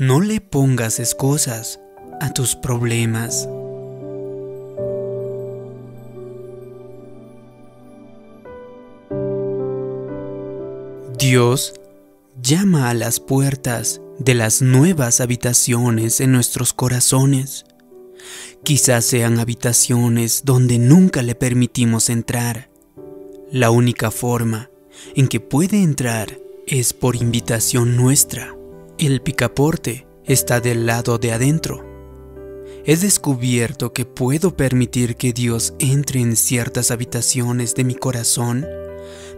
No le pongas excusas a tus problemas. Dios llama a las puertas de las nuevas habitaciones en nuestros corazones. Quizás sean habitaciones donde nunca le permitimos entrar. La única forma en que puede entrar es por invitación nuestra. El picaporte está del lado de adentro. He descubierto que puedo permitir que Dios entre en ciertas habitaciones de mi corazón,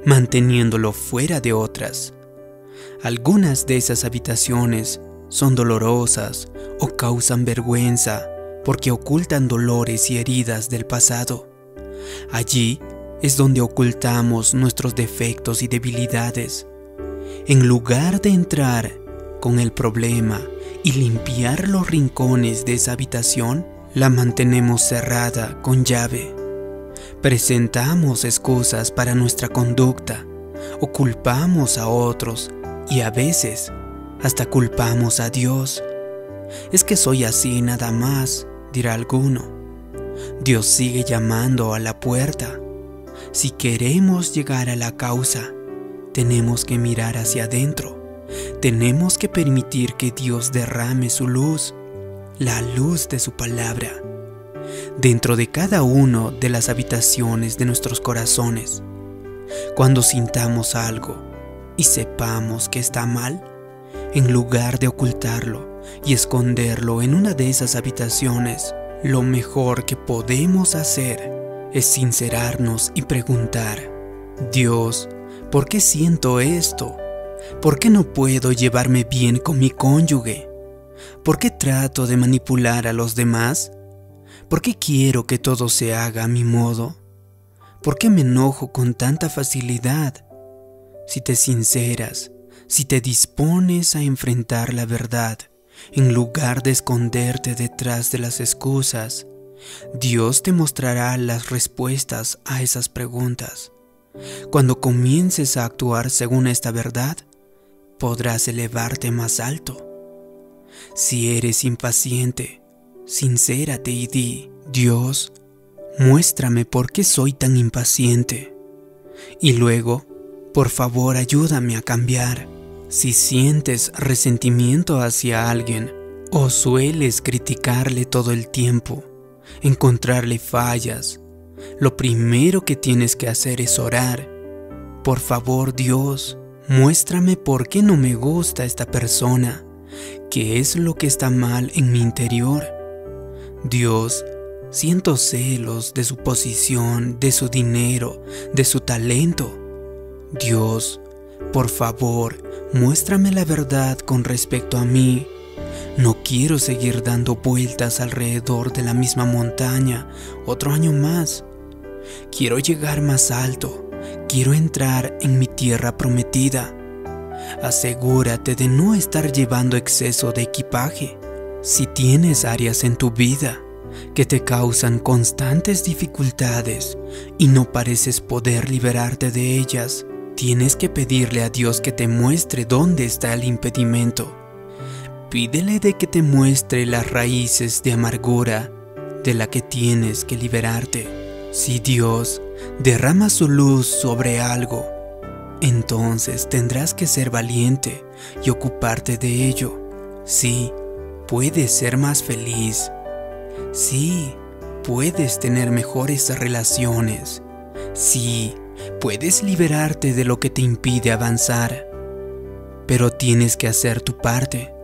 manteniéndolo fuera de otras. Algunas de esas habitaciones son dolorosas o causan vergüenza porque ocultan dolores y heridas del pasado. Allí es donde ocultamos nuestros defectos y debilidades. En lugar de entrar con el problema y limpiar los rincones de esa habitación, la mantenemos cerrada con llave. Presentamos excusas para nuestra conducta o culpamos a otros y a veces hasta culpamos a Dios. Es que soy así nada más, dirá alguno. Dios sigue llamando a la puerta. Si queremos llegar a la causa, tenemos que mirar hacia adentro tenemos que permitir que Dios derrame su luz, la luz de su palabra, dentro de cada una de las habitaciones de nuestros corazones. Cuando sintamos algo y sepamos que está mal, en lugar de ocultarlo y esconderlo en una de esas habitaciones, lo mejor que podemos hacer es sincerarnos y preguntar, Dios, ¿por qué siento esto? ¿Por qué no puedo llevarme bien con mi cónyuge? ¿Por qué trato de manipular a los demás? ¿Por qué quiero que todo se haga a mi modo? ¿Por qué me enojo con tanta facilidad? Si te sinceras, si te dispones a enfrentar la verdad, en lugar de esconderte detrás de las excusas, Dios te mostrará las respuestas a esas preguntas. Cuando comiences a actuar según esta verdad, podrás elevarte más alto. Si eres impaciente, sincérate y di, Dios, muéstrame por qué soy tan impaciente. Y luego, por favor, ayúdame a cambiar. Si sientes resentimiento hacia alguien o sueles criticarle todo el tiempo, encontrarle fallas, lo primero que tienes que hacer es orar. Por favor, Dios, Muéstrame por qué no me gusta esta persona, qué es lo que está mal en mi interior. Dios, siento celos de su posición, de su dinero, de su talento. Dios, por favor, muéstrame la verdad con respecto a mí. No quiero seguir dando vueltas alrededor de la misma montaña otro año más. Quiero llegar más alto quiero entrar en mi tierra prometida. Asegúrate de no estar llevando exceso de equipaje. Si tienes áreas en tu vida que te causan constantes dificultades y no pareces poder liberarte de ellas, tienes que pedirle a Dios que te muestre dónde está el impedimento. Pídele de que te muestre las raíces de amargura de la que tienes que liberarte. Si Dios derrama su luz sobre algo, entonces tendrás que ser valiente y ocuparte de ello. Sí, puedes ser más feliz. Sí, puedes tener mejores relaciones. Sí, puedes liberarte de lo que te impide avanzar. Pero tienes que hacer tu parte.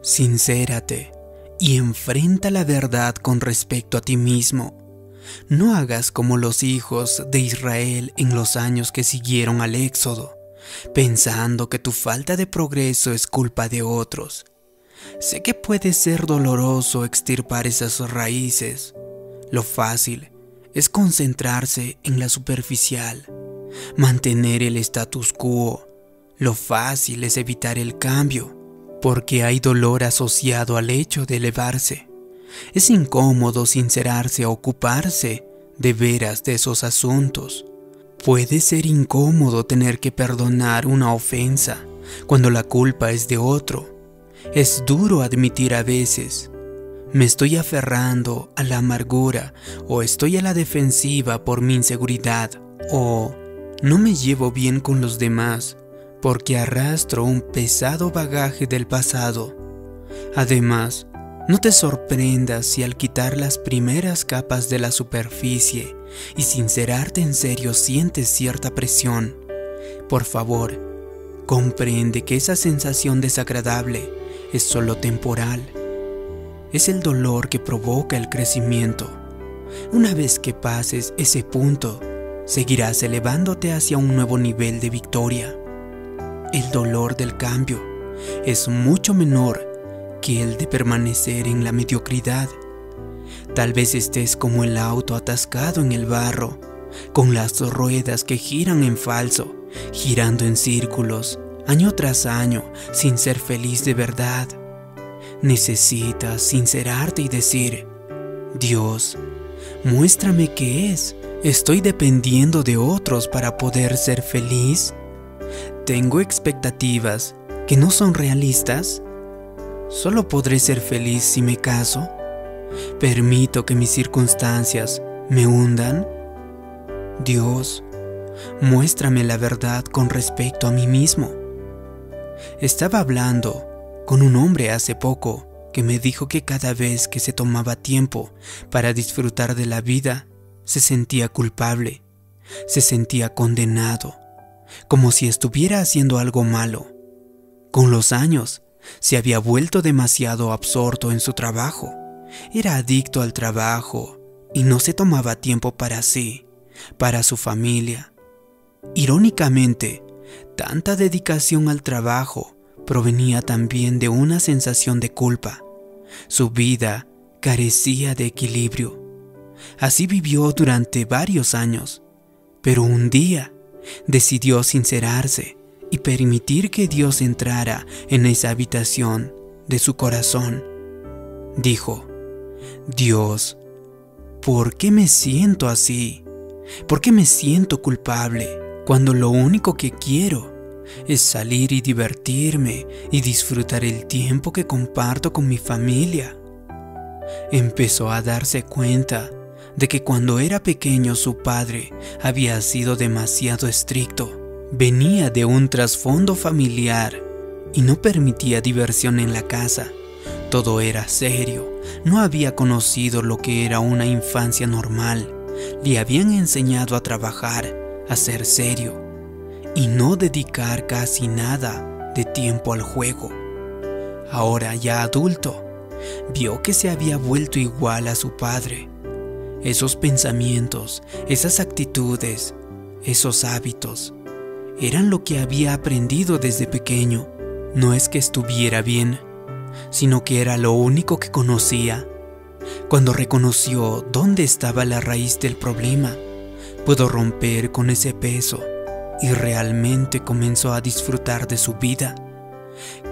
Sincérate y enfrenta la verdad con respecto a ti mismo. No hagas como los hijos de Israel en los años que siguieron al Éxodo, pensando que tu falta de progreso es culpa de otros. Sé que puede ser doloroso extirpar esas raíces. Lo fácil es concentrarse en la superficial, mantener el status quo. Lo fácil es evitar el cambio, porque hay dolor asociado al hecho de elevarse. Es incómodo sincerarse a ocuparse de veras de esos asuntos. Puede ser incómodo tener que perdonar una ofensa cuando la culpa es de otro. Es duro admitir a veces. Me estoy aferrando a la amargura o estoy a la defensiva por mi inseguridad o no me llevo bien con los demás porque arrastro un pesado bagaje del pasado. Además, no te sorprendas si al quitar las primeras capas de la superficie y sincerarte en serio sientes cierta presión. Por favor, comprende que esa sensación desagradable es solo temporal. Es el dolor que provoca el crecimiento. Una vez que pases ese punto, seguirás elevándote hacia un nuevo nivel de victoria. El dolor del cambio es mucho menor que el de permanecer en la mediocridad. Tal vez estés como el auto atascado en el barro, con las ruedas que giran en falso, girando en círculos, año tras año, sin ser feliz de verdad. Necesitas sincerarte y decir, Dios, muéstrame qué es. ¿Estoy dependiendo de otros para poder ser feliz? ¿Tengo expectativas que no son realistas? ¿Solo podré ser feliz si me caso? ¿Permito que mis circunstancias me hundan? Dios, muéstrame la verdad con respecto a mí mismo. Estaba hablando con un hombre hace poco que me dijo que cada vez que se tomaba tiempo para disfrutar de la vida, se sentía culpable, se sentía condenado, como si estuviera haciendo algo malo. Con los años, se había vuelto demasiado absorto en su trabajo. Era adicto al trabajo y no se tomaba tiempo para sí, para su familia. Irónicamente, tanta dedicación al trabajo provenía también de una sensación de culpa. Su vida carecía de equilibrio. Así vivió durante varios años, pero un día decidió sincerarse y permitir que Dios entrara en esa habitación de su corazón. Dijo, Dios, ¿por qué me siento así? ¿Por qué me siento culpable cuando lo único que quiero es salir y divertirme y disfrutar el tiempo que comparto con mi familia? Empezó a darse cuenta de que cuando era pequeño su padre había sido demasiado estricto Venía de un trasfondo familiar y no permitía diversión en la casa. Todo era serio, no había conocido lo que era una infancia normal. Le habían enseñado a trabajar, a ser serio y no dedicar casi nada de tiempo al juego. Ahora ya adulto, vio que se había vuelto igual a su padre. Esos pensamientos, esas actitudes, esos hábitos, eran lo que había aprendido desde pequeño. No es que estuviera bien, sino que era lo único que conocía. Cuando reconoció dónde estaba la raíz del problema, pudo romper con ese peso y realmente comenzó a disfrutar de su vida.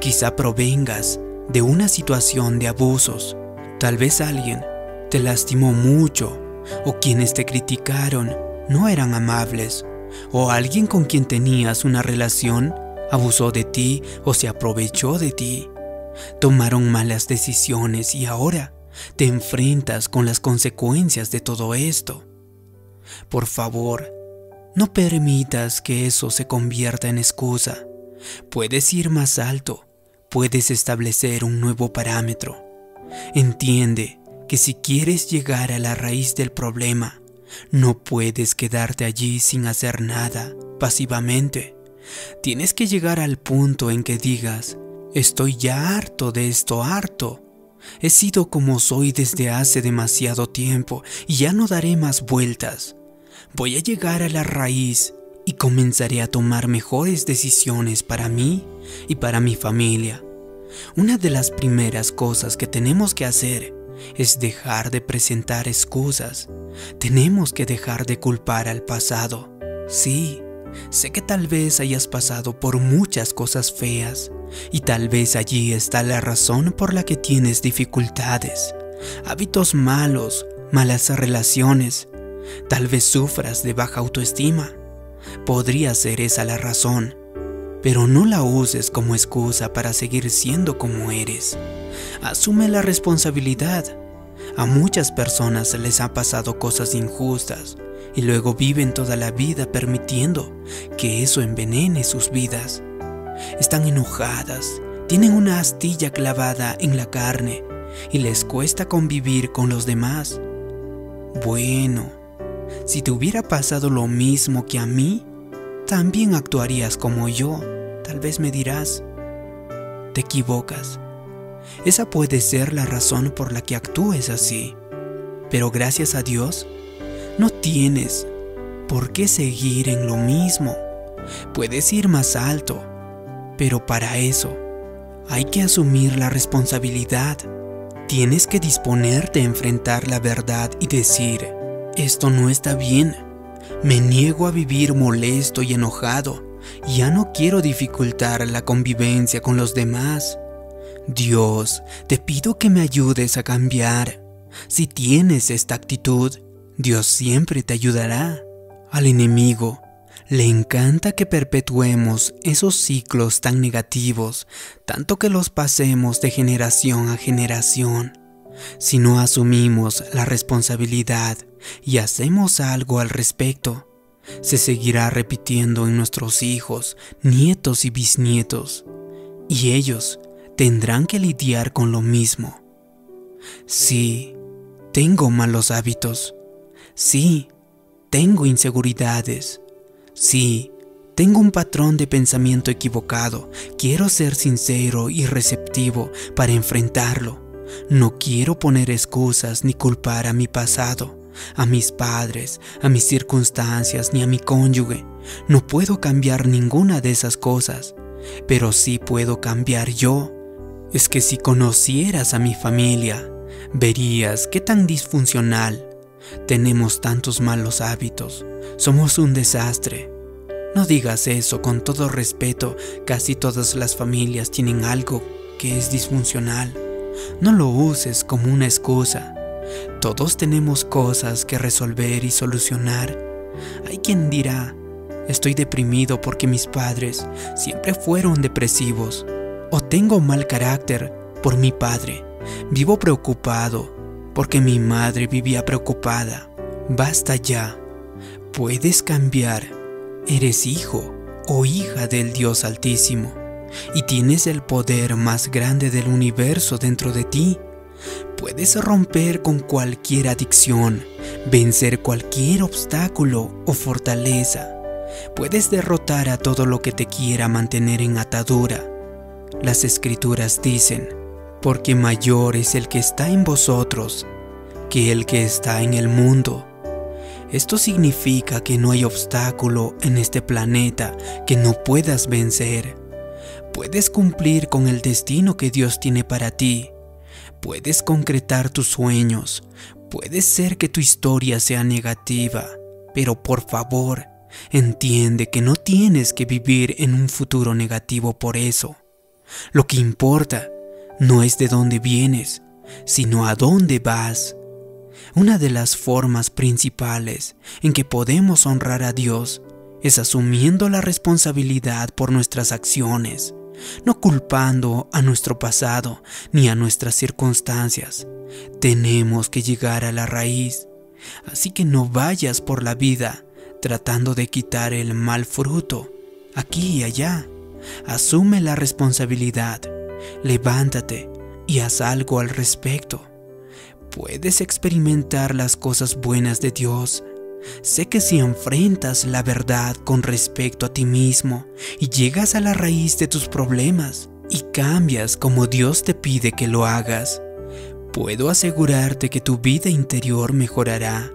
Quizá provengas de una situación de abusos. Tal vez alguien te lastimó mucho o quienes te criticaron no eran amables o alguien con quien tenías una relación abusó de ti o se aprovechó de ti. Tomaron malas decisiones y ahora te enfrentas con las consecuencias de todo esto. Por favor, no permitas que eso se convierta en excusa. Puedes ir más alto, puedes establecer un nuevo parámetro. Entiende que si quieres llegar a la raíz del problema, no puedes quedarte allí sin hacer nada, pasivamente. Tienes que llegar al punto en que digas, estoy ya harto de esto, harto. He sido como soy desde hace demasiado tiempo y ya no daré más vueltas. Voy a llegar a la raíz y comenzaré a tomar mejores decisiones para mí y para mi familia. Una de las primeras cosas que tenemos que hacer es dejar de presentar excusas. Tenemos que dejar de culpar al pasado. Sí, sé que tal vez hayas pasado por muchas cosas feas y tal vez allí está la razón por la que tienes dificultades, hábitos malos, malas relaciones. Tal vez sufras de baja autoestima. Podría ser esa la razón. pero no la uses como excusa para seguir siendo como eres. Asume la responsabilidad. A muchas personas les ha pasado cosas injustas y luego viven toda la vida permitiendo que eso envenene sus vidas. Están enojadas, tienen una astilla clavada en la carne y les cuesta convivir con los demás. Bueno, si te hubiera pasado lo mismo que a mí, también actuarías como yo. Tal vez me dirás, te equivocas. Esa puede ser la razón por la que actúes así. Pero gracias a Dios, no tienes por qué seguir en lo mismo. Puedes ir más alto, pero para eso hay que asumir la responsabilidad. Tienes que disponerte a enfrentar la verdad y decir, esto no está bien. Me niego a vivir molesto y enojado. Ya no quiero dificultar la convivencia con los demás. Dios, te pido que me ayudes a cambiar. Si tienes esta actitud, Dios siempre te ayudará. Al enemigo le encanta que perpetuemos esos ciclos tan negativos, tanto que los pasemos de generación a generación. Si no asumimos la responsabilidad y hacemos algo al respecto, se seguirá repitiendo en nuestros hijos, nietos y bisnietos, y ellos tendrán que lidiar con lo mismo. Sí, tengo malos hábitos. Sí, tengo inseguridades. Sí, tengo un patrón de pensamiento equivocado. Quiero ser sincero y receptivo para enfrentarlo. No quiero poner excusas ni culpar a mi pasado, a mis padres, a mis circunstancias ni a mi cónyuge. No puedo cambiar ninguna de esas cosas, pero sí puedo cambiar yo. Es que si conocieras a mi familia, verías qué tan disfuncional. Tenemos tantos malos hábitos, somos un desastre. No digas eso con todo respeto, casi todas las familias tienen algo que es disfuncional. No lo uses como una excusa. Todos tenemos cosas que resolver y solucionar. Hay quien dirá, estoy deprimido porque mis padres siempre fueron depresivos. O tengo mal carácter por mi padre. Vivo preocupado porque mi madre vivía preocupada. Basta ya. Puedes cambiar. Eres hijo o hija del Dios Altísimo y tienes el poder más grande del universo dentro de ti. Puedes romper con cualquier adicción, vencer cualquier obstáculo o fortaleza. Puedes derrotar a todo lo que te quiera mantener en atadura. Las escrituras dicen, porque mayor es el que está en vosotros que el que está en el mundo. Esto significa que no hay obstáculo en este planeta que no puedas vencer. Puedes cumplir con el destino que Dios tiene para ti. Puedes concretar tus sueños. Puede ser que tu historia sea negativa, pero por favor, entiende que no tienes que vivir en un futuro negativo por eso. Lo que importa no es de dónde vienes, sino a dónde vas. Una de las formas principales en que podemos honrar a Dios es asumiendo la responsabilidad por nuestras acciones no culpando a nuestro pasado ni a nuestras circunstancias. Tenemos que llegar a la raíz, así que no vayas por la vida tratando de quitar el mal fruto aquí y allá. Asume la responsabilidad, levántate y haz algo al respecto. Puedes experimentar las cosas buenas de Dios Sé que si enfrentas la verdad con respecto a ti mismo y llegas a la raíz de tus problemas y cambias como Dios te pide que lo hagas, puedo asegurarte que tu vida interior mejorará,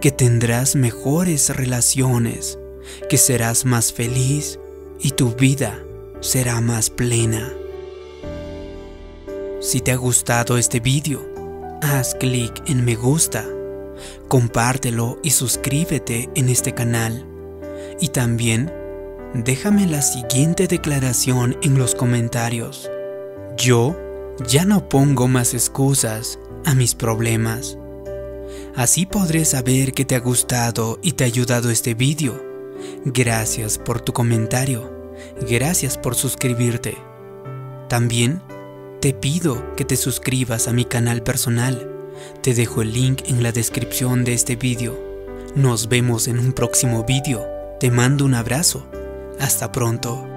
que tendrás mejores relaciones, que serás más feliz y tu vida será más plena. Si te ha gustado este vídeo, haz clic en me gusta compártelo y suscríbete en este canal. Y también déjame la siguiente declaración en los comentarios. Yo ya no pongo más excusas a mis problemas. Así podré saber que te ha gustado y te ha ayudado este vídeo. Gracias por tu comentario. Gracias por suscribirte. También te pido que te suscribas a mi canal personal. Te dejo el link en la descripción de este vídeo. Nos vemos en un próximo vídeo. Te mando un abrazo. Hasta pronto.